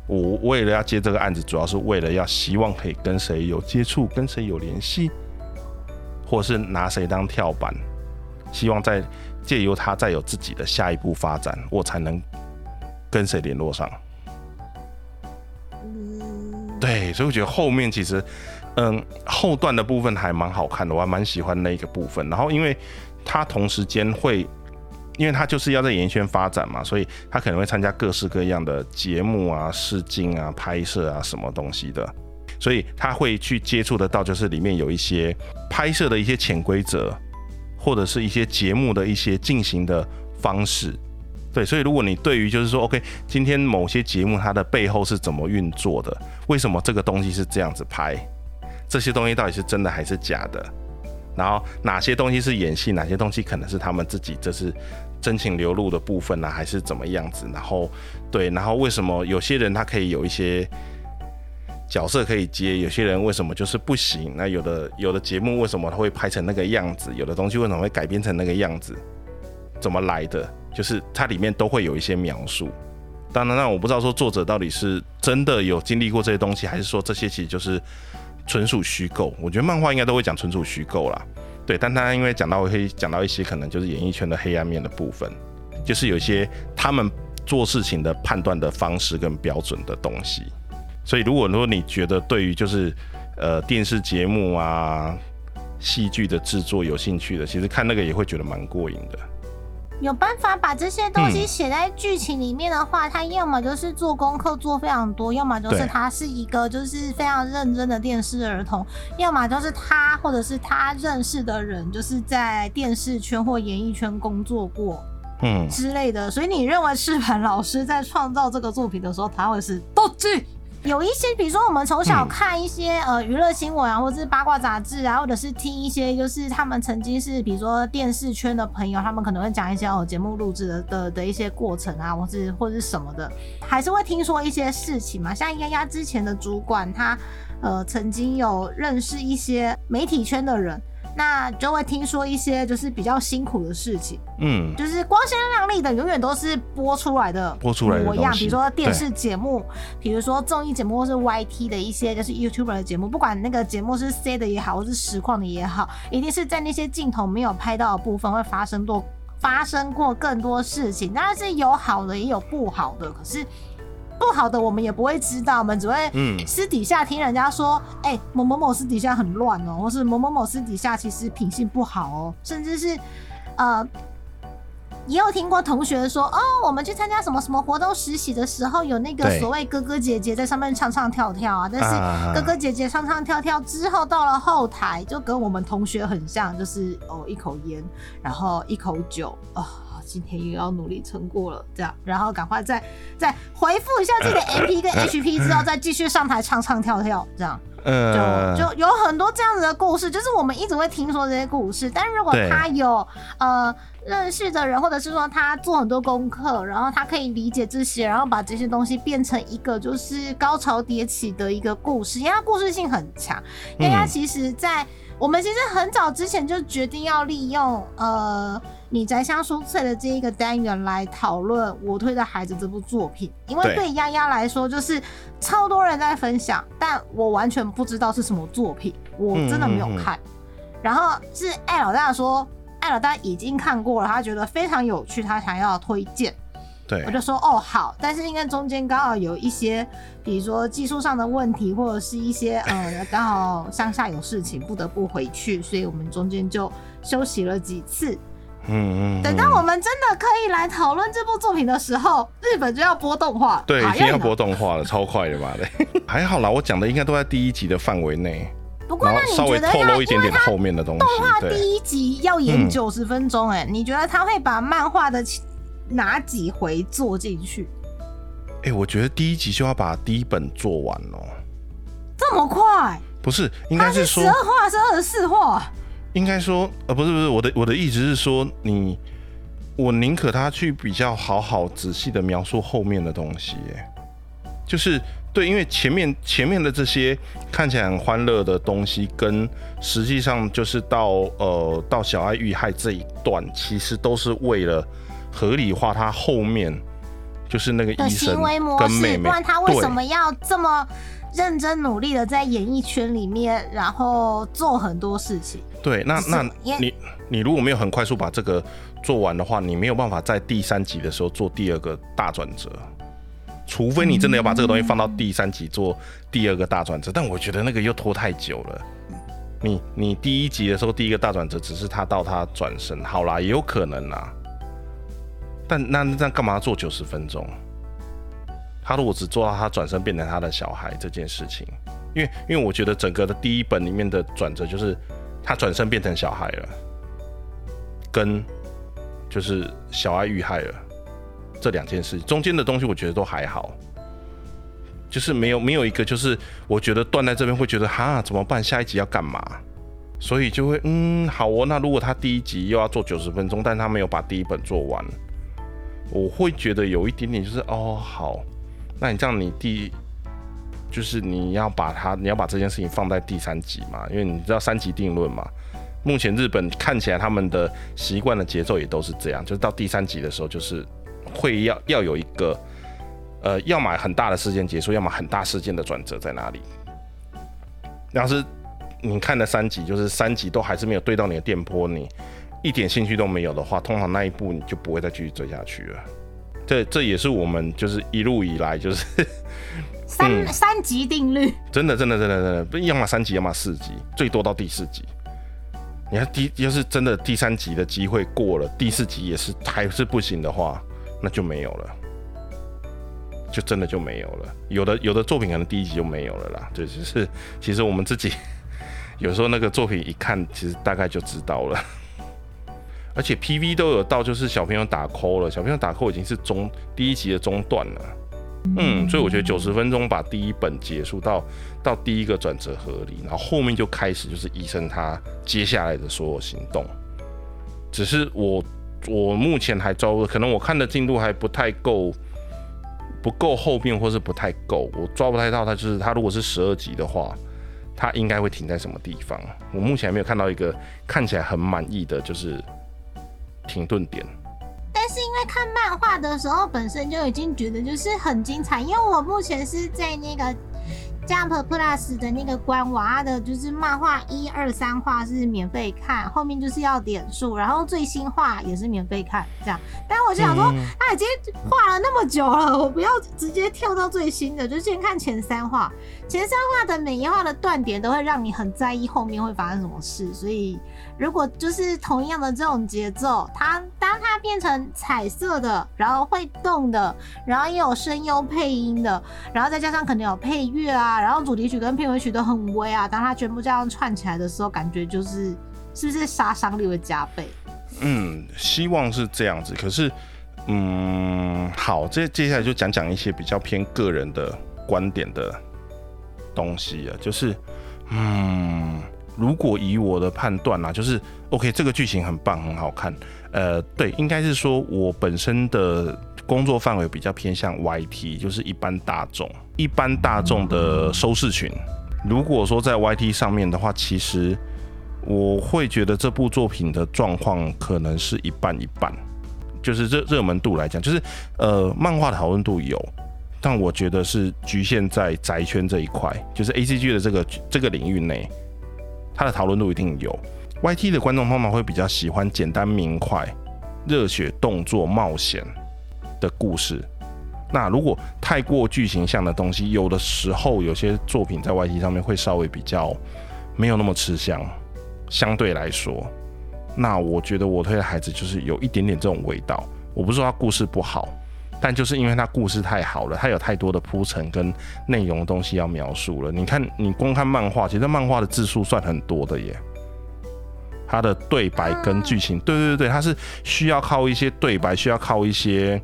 我为了要接这个案子，主要是为了要希望可以跟谁有接触，跟谁有联系，或是拿谁当跳板，希望再借由他再有自己的下一步发展，我才能跟谁联络上。对，所以我觉得后面其实，嗯，后段的部分还蛮好看的，我还蛮喜欢那个部分。然后，因为他同时间会。因为他就是要在演艺圈发展嘛，所以他可能会参加各式各样的节目啊、试镜啊、拍摄啊什么东西的，所以他会去接触得到，就是里面有一些拍摄的一些潜规则，或者是一些节目的一些进行的方式。对，所以如果你对于就是说，OK，今天某些节目它的背后是怎么运作的，为什么这个东西是这样子拍，这些东西到底是真的还是假的，然后哪些东西是演戏，哪些东西可能是他们自己这是。真情流露的部分呢，还是怎么样子？然后，对，然后为什么有些人他可以有一些角色可以接，有些人为什么就是不行？那有的有的节目为什么他会拍成那个样子？有的东西为什么会改编成那个样子？怎么来的？就是它里面都会有一些描述。当然，那我不知道说作者到底是真的有经历过这些东西，还是说这些其实就是纯属虚构。我觉得漫画应该都会讲纯属虚构啦。对，但他因为讲到会讲到一些可能就是演艺圈的黑暗面的部分，就是有一些他们做事情的判断的方式跟标准的东西。所以，如果说你觉得对于就是呃电视节目啊、戏剧的制作有兴趣的，其实看那个也会觉得蛮过瘾的。有办法把这些东西写在剧情里面的话，他要么就是做功课做非常多，要么就是他是一个就是非常认真的电视儿童，要么就是他或者是他认识的人就是在电视圈或演艺圈工作过，嗯之类的。所以你认为赤坂老师在创造这个作品的时候，他会是？有一些，比如说我们从小看一些呃娱乐新闻啊，或者是八卦杂志啊，或者是听一些就是他们曾经是比如说电视圈的朋友，他们可能会讲一些哦节目录制的的的一些过程啊，或是或者是什么的，还是会听说一些事情嘛。像丫丫之前的主管，他呃曾经有认识一些媒体圈的人。那就会听说一些就是比较辛苦的事情，嗯，就是光鲜亮丽的永远都是播出来的播出来的模样，比如说电视节目，比如说综艺节目或是 YT 的一些就是 YouTuber 的节目，不管那个节目是 C 的也好，或是实况的也好，一定是在那些镜头没有拍到的部分会发生多发生过更多事情，当然是有好的也有不好的，可是。不好的我们也不会知道，我们只会私底下听人家说，哎，某某某私底下很乱哦，或是某某某私底下其实品性不好哦，甚至是呃，也有听过同学说，哦，我们去参加什么什么活动实习的时候，有那个所谓哥哥姐姐在上面唱唱跳跳啊，但是哥哥姐姐唱唱跳跳之后到了后台，就跟我们同学很像，就是哦一口烟，然后一口酒啊。今天又要努力撑过了，这样，然后赶快再再回复一下自己的 *laughs* MP 跟 HP 之后，再继续上台唱唱跳跳，这样，就就有很多这样子的故事，就是我们一直会听说这些故事。但如果他有呃认识的人，或者是说他做很多功课，然后他可以理解这些，然后把这些东西变成一个就是高潮迭起的一个故事，因为它故事性很强。因为它其实，在我们其实很早之前就决定要利用呃。你宅香蔬菜的这一个单元来讨论我推的孩子这部作品，因为对丫丫来说就是超多人在分享，但我完全不知道是什么作品，我真的没有看。然后是艾老大说，艾老大已经看过了，他觉得非常有趣，他想要推荐。对，我就说哦好，但是因为中间刚好有一些，比如说技术上的问题，或者是一些呃刚好乡下有事情不得不回去，所以我们中间就休息了几次。嗯嗯，等到我们真的可以来讨论这部作品的时候，日本就要播动画，对，已经要播动画了，超快的嘛的。*laughs* 还好啦，我讲的应该都在第一集的范围内。不过，那你稍微透露一点点后面的东西。动画第一集要演九十分钟，哎，你觉得他会把漫画的哪几回做进去？哎，我觉得第一集就要把第一本做完哦。这么快？不是，应该是十二话是二十四话。应该说，呃，不是不是，我的我的意思是说，你，我宁可他去比较好好仔细的描述后面的东西，就是对，因为前面前面的这些看起来很欢乐的东西，跟实际上就是到呃到小爱遇害这一段，其实都是为了合理化他后面就是那个医生跟妹妹，不然他为什么要这么？认真努力的在演艺圈里面，然后做很多事情。对，那那你你如果没有很快速把这个做完的话，你没有办法在第三集的时候做第二个大转折，除非你真的要把这个东西放到第三集做第二个大转折。但我觉得那个又拖太久了。你你第一集的时候第一个大转折只是他到他转身，好啦，也有可能啦。但那那干嘛做九十分钟？他如果只做到他转身变成他的小孩这件事情，因为因为我觉得整个的第一本里面的转折就是他转身变成小孩了，跟就是小爱遇害了这两件事中间的东西，我觉得都还好，就是没有没有一个就是我觉得断在这边会觉得哈怎么办？下一集要干嘛？所以就会嗯好哦，那如果他第一集又要做九十分钟，但他没有把第一本做完，我会觉得有一点点就是哦好。那你这样，你第就是你要把它，你要把这件事情放在第三集嘛，因为你知道三级定论嘛。目前日本看起来他们的习惯的节奏也都是这样，就是到第三集的时候，就是会要要有一个，呃，要么很大的事件结束，要么很大事件的转折在哪里。要是你看的三集，就是三集都还是没有对到你的电波，你一点兴趣都没有的话，通常那一步你就不会再继续追下去了。这这也是我们就是一路以来就是 *laughs* 三三级定律，真的真的真的真的，不要么三级，要么四级，最多到第四级。你看第要是真的第三级的机会过了，第四级也是还是不行的话，那就没有了，就真的就没有了。有的有的作品可能第一集就没有了啦，就只是其实我们自己 *laughs* 有时候那个作品一看，其实大概就知道了。而且 PV 都有到，就是小朋友打哭了，小朋友打哭已经是中第一集的中段了。嗯，所以我觉得九十分钟把第一本结束到到第一个转折合理，然后后面就开始就是医生他接下来的所有行动。只是我我目前还抓，可能我看的进度还不太够，不够后面或是不太够，我抓不太到他。就是他如果是十二集的话，他应该会停在什么地方？我目前还没有看到一个看起来很满意的就是停顿点。但是因为看漫画的时候本身就已经觉得就是很精彩，因为我目前是在那个 Jump Plus 的那个官网，它的就是漫画一二三话是免费看，后面就是要点数，然后最新话也是免费看这样。但我就想说，他已经画了那么久了，我不要直接跳到最新的，就先看前三话。前三话的每一话的断点都会让你很在意后面会发生什么事，所以。如果就是同样的这种节奏，它当它变成彩色的，然后会动的，然后也有声优配音的，然后再加上可能有配乐啊，然后主题曲跟片尾曲都很微啊，当它全部这样串起来的时候，感觉就是是不是杀伤力会加倍？嗯，希望是这样子。可是，嗯，好，接接下来就讲讲一些比较偏个人的观点的东西啊，就是，嗯。如果以我的判断啊，就是 OK，这个剧情很棒，很好看。呃，对，应该是说我本身的工作范围比较偏向 YT，就是一般大众，一般大众的收视群。如果说在 YT 上面的话，其实我会觉得这部作品的状况可能是一半一半，就是热热门度来讲，就是呃，漫画的讨论度有，但我觉得是局限在宅圈这一块，就是 ACG 的这个这个领域内。它的讨论度一定有，YT 的观众通常会比较喜欢简单明快、热血动作冒险的故事。那如果太过剧情向的东西，有的时候有些作品在 YT 上面会稍微比较没有那么吃香。相对来说，那我觉得我推的孩子就是有一点点这种味道。我不是说他故事不好。但就是因为它故事太好了，它有太多的铺陈跟内容的东西要描述了。你看，你光看漫画，其实漫画的字数算很多的耶。它的对白跟剧情，对对对它是需要靠一些对白，需要靠一些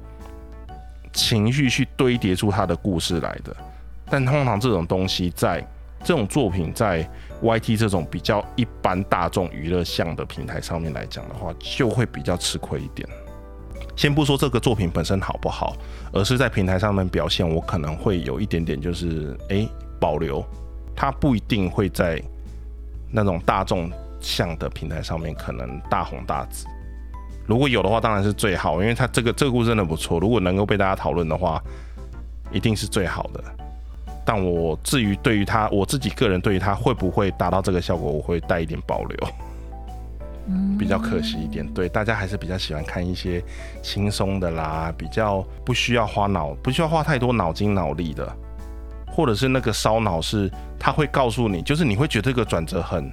情绪去堆叠出它的故事来的。但通常这种东西，在这种作品在 YT 这种比较一般大众娱乐向的平台上面来讲的话，就会比较吃亏一点。先不说这个作品本身好不好，而是在平台上面表现，我可能会有一点点就是哎保留，它不一定会在那种大众向的平台上面可能大红大紫。如果有的话，当然是最好，因为它这个这个故事真的不错。如果能够被大家讨论的话，一定是最好的。但我至于对于它，我自己个人对于它会不会达到这个效果，我会带一点保留。比较可惜一点，对大家还是比较喜欢看一些轻松的啦，比较不需要花脑，不需要花太多脑筋脑力的，或者是那个烧脑是，他会告诉你，就是你会觉得这个转折很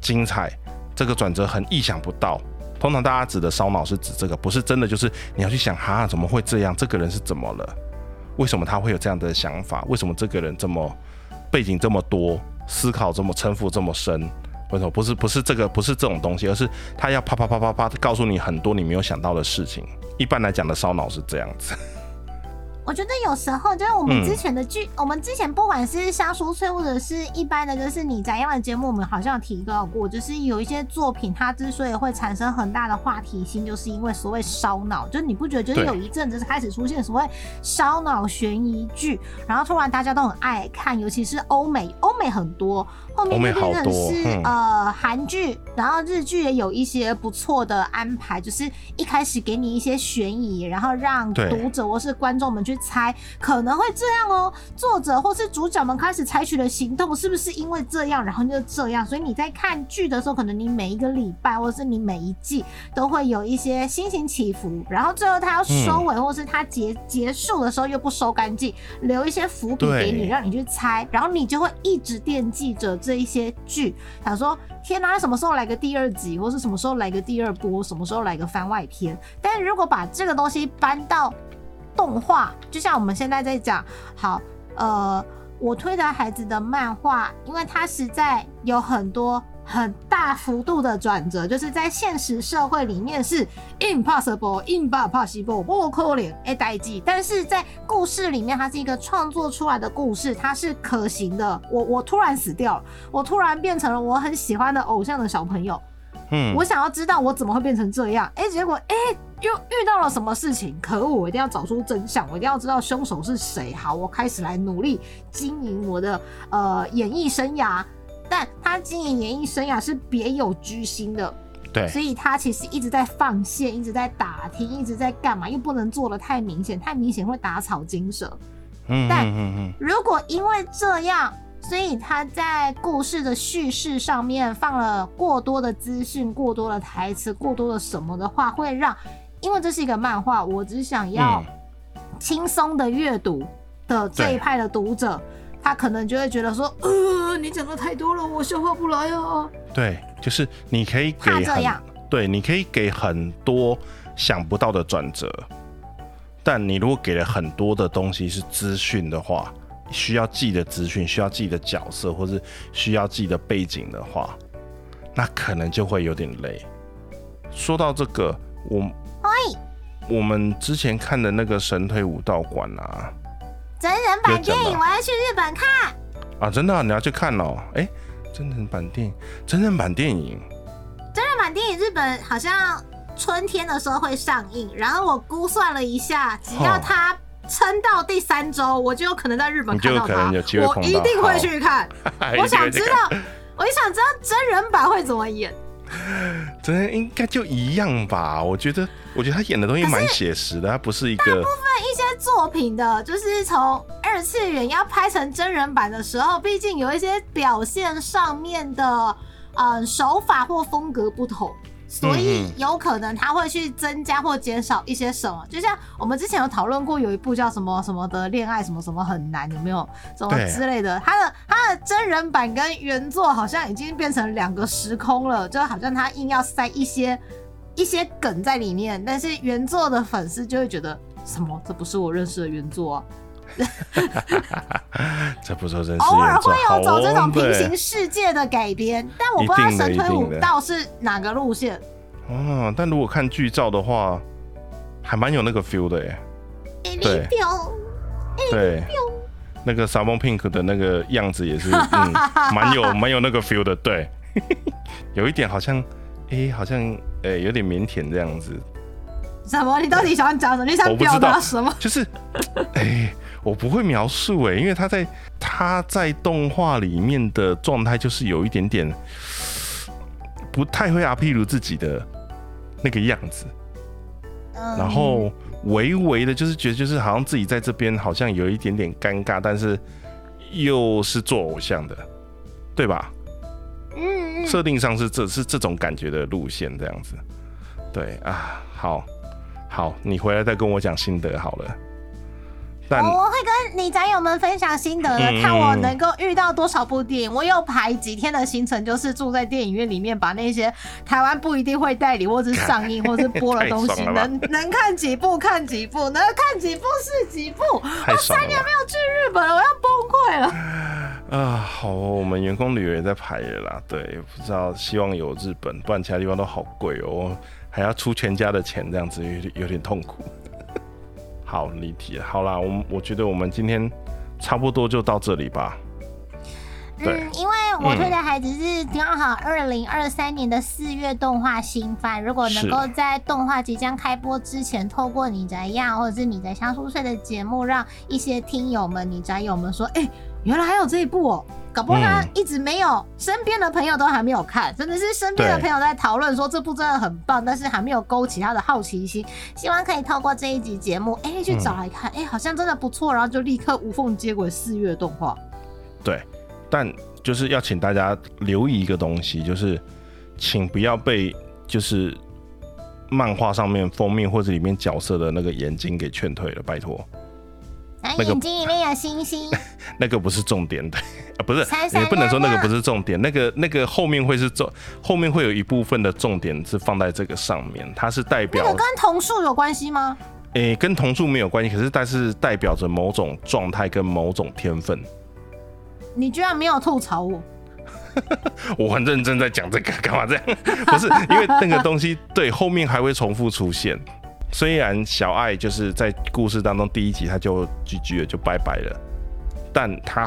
精彩，这个转折很意想不到。通常大家指的烧脑是指这个，不是真的，就是你要去想，哈，怎么会这样？这个人是怎么了？为什么他会有这样的想法？为什么这个人这么背景这么多，思考这么城府这么深？不是不是这个不是这种东西，而是他要啪啪啪啪啪告诉你很多你没有想到的事情。一般来讲的烧脑是这样子，我觉得有时候就是我们之前的剧，我们之前不管是香酥脆或者是一般的，就是你怎样的节目，我们好像有提到过，就是有一些作品它之所以会产生很大的话题性，就是因为所谓烧脑，就是你不觉得就是有一阵子开始出现所谓烧脑悬疑剧，然后突然大家都很爱看，尤其是欧美，欧美很多。后面就变成是呃韩剧，然后日剧也有一些不错的安排，就是一开始给你一些悬疑，然后让读者或是观众们去猜可能会这样哦。作者或是主角们开始采取的行动是不是因为这样，然后就这样？所以你在看剧的时候，可能你每一个礼拜或是你每一季都会有一些心情起伏，然后最后他要收尾或是他结结束的时候又不收干净，留一些伏笔给你，让你去猜，然后你就会一直惦记着。这一些剧，想说天哪，什么时候来个第二集，或是什么时候来个第二波，什么时候来个番外篇？但是如果把这个东西搬到动画，就像我们现在在讲，好，呃，我推的孩子的漫画，因为它实在有很多。很大幅度的转折，就是在现实社会里面是 impossible、impossible、不可能哎代际，但是在故事里面，它是一个创作出来的故事，它是可行的。我我突然死掉了，我突然变成了我很喜欢的偶像的小朋友，嗯，我想要知道我怎么会变成这样，哎，结果哎又遇到了什么事情？可恶，我一定要找出真相，我一定要知道凶手是谁。好，我开始来努力经营我的呃演艺生涯。但他经营演艺生涯是别有居心的，对，所以他其实一直在放线，一直在打听，一直在干嘛，又不能做的太明显，太明显会打草惊蛇。嗯，但如果因为这样，所以他在故事的叙事上面放了过多的资讯、过多的台词、过多的什么的话，会让，因为这是一个漫画，我只想要轻松的阅读的这一派的读者。他可能就会觉得说，呃，你讲的太多了，我消化不来啊。对，就是你可以给这样，对，你可以给很多想不到的转折，但你如果给了很多的东西是资讯的话，需要记的资讯，需要记的角色，或是需要记的背景的话，那可能就会有点累。说到这个，我，我们之前看的那个神推武道馆啊。真人版电影，我要去日本看啊！真的，你要去看哦？哎，真人版电影，真人版电影，真人版电影，日本好像春天的时候会上映。然后我估算了一下，只要它撑到第三周，我就有可能在日本看到他。我一定会去看。*laughs* 我想知道，*laughs* 我想知道真人版会怎么演。真人应该就一样吧？我觉得，我觉得他演的东西蛮写实的，他不是一个。大部分一些作品的，就是从二次元要拍成真人版的时候，毕竟有一些表现上面的，嗯，手法或风格不同。所以有可能他会去增加或减少一些什么，就像我们之前有讨论过，有一部叫什么什么的恋爱什么什么很难，有没有什么之类的？他的他的真人版跟原作好像已经变成两个时空了，就好像他硬要塞一些一些梗在里面，但是原作的粉丝就会觉得什么？这不是我认识的原作啊！*laughs* 这不是认识偶尔会有走这种平行世界的改编，但我不知道神推武道是哪个路线。哦，但如果看剧照的话，还蛮有那个 feel 的耶。对，对，那个 Samon Pink 的那个样子也是，嗯，*laughs* 蛮有蛮有那个 feel 的。对，*laughs* 有一点好像，哎，好像，哎，有点腼腆这样子。什么？你到底想讲什么？你想表达什么？就是，哎。我不会描述哎，因为他在他在动画里面的状态就是有一点点不太会阿譬如自己的那个样子，然后微微的，就是觉得就是好像自己在这边好像有一点点尴尬，但是又是做偶像的，对吧？嗯，设定上是这是这种感觉的路线这样子，对啊，好，好，你回来再跟我讲心得好了。我会跟你宅友们分享心得的，看我能够遇到多少部电影。我有排几天的行程，就是住在电影院里面，把那些台湾不一定会代理或是上映或是播的东西，能能看几部看几部，能看几部是几部。我三年没有去日本了，我要崩溃了。啊，好，我们员工旅游也在排了啦。对，不知道，希望有日本，不然其他地方都好贵哦，还要出全家的钱，这样子有点有点痛苦。好离题了。好啦，我我觉得我们今天差不多就到这里吧。嗯，因为我推的孩子是刚好二零二三年的四月动画新番，如果能够在动画即将开播之前，透过你宅样或者是你在香酥碎的节目，让一些听友们、你宅友们说，哎，原来还有这一部哦，搞不好他一直没有，身边的朋友都还没有看，真的是身边的朋友在讨论说这部真的很棒，但是还没有勾起他的好奇心，希望可以透过这一集节目，哎，去找来看，哎，好像真的不错，然后就立刻无缝接轨四月动画，对。但就是要请大家留意一个东西，就是请不要被就是漫画上面封面或者里面角色的那个眼睛给劝退了，拜托。那眼睛里面有星星。那个不是重点的 *laughs* 啊，不是，也不能说那个不是重点，那个那个后面会是重，后面会有一部分的重点是放在这个上面，它是代表。那个跟同数有关系吗？诶，跟同数没有关系，可是但是代表着某种状态跟某种天分。你居然没有吐槽我，*laughs* 我很认真在讲这个，干嘛这样？*laughs* 不是因为那个东西，对，后面还会重复出现。虽然小爱就是在故事当中第一集他就 GG 了，就拜拜了，但他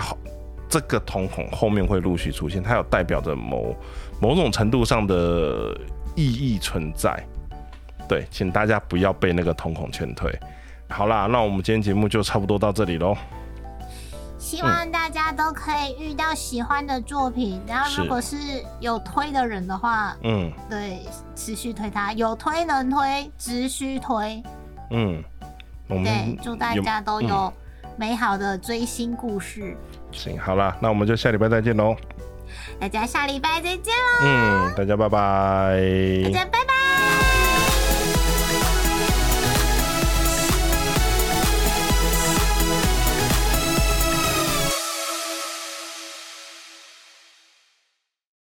这个瞳孔后面会陆续出现，它有代表着某某种程度上的意义存在。对，请大家不要被那个瞳孔劝退。好啦，那我们今天节目就差不多到这里喽。希望大家都可以遇到喜欢的作品，然后如果是有推的人的话，嗯，对，持续推他，有推能推，只需推，嗯，对，祝大家都有美好的追星故事。行，好了，那我们就下礼拜再见喽。大家下礼拜再见喽。嗯，大家拜拜。大家拜。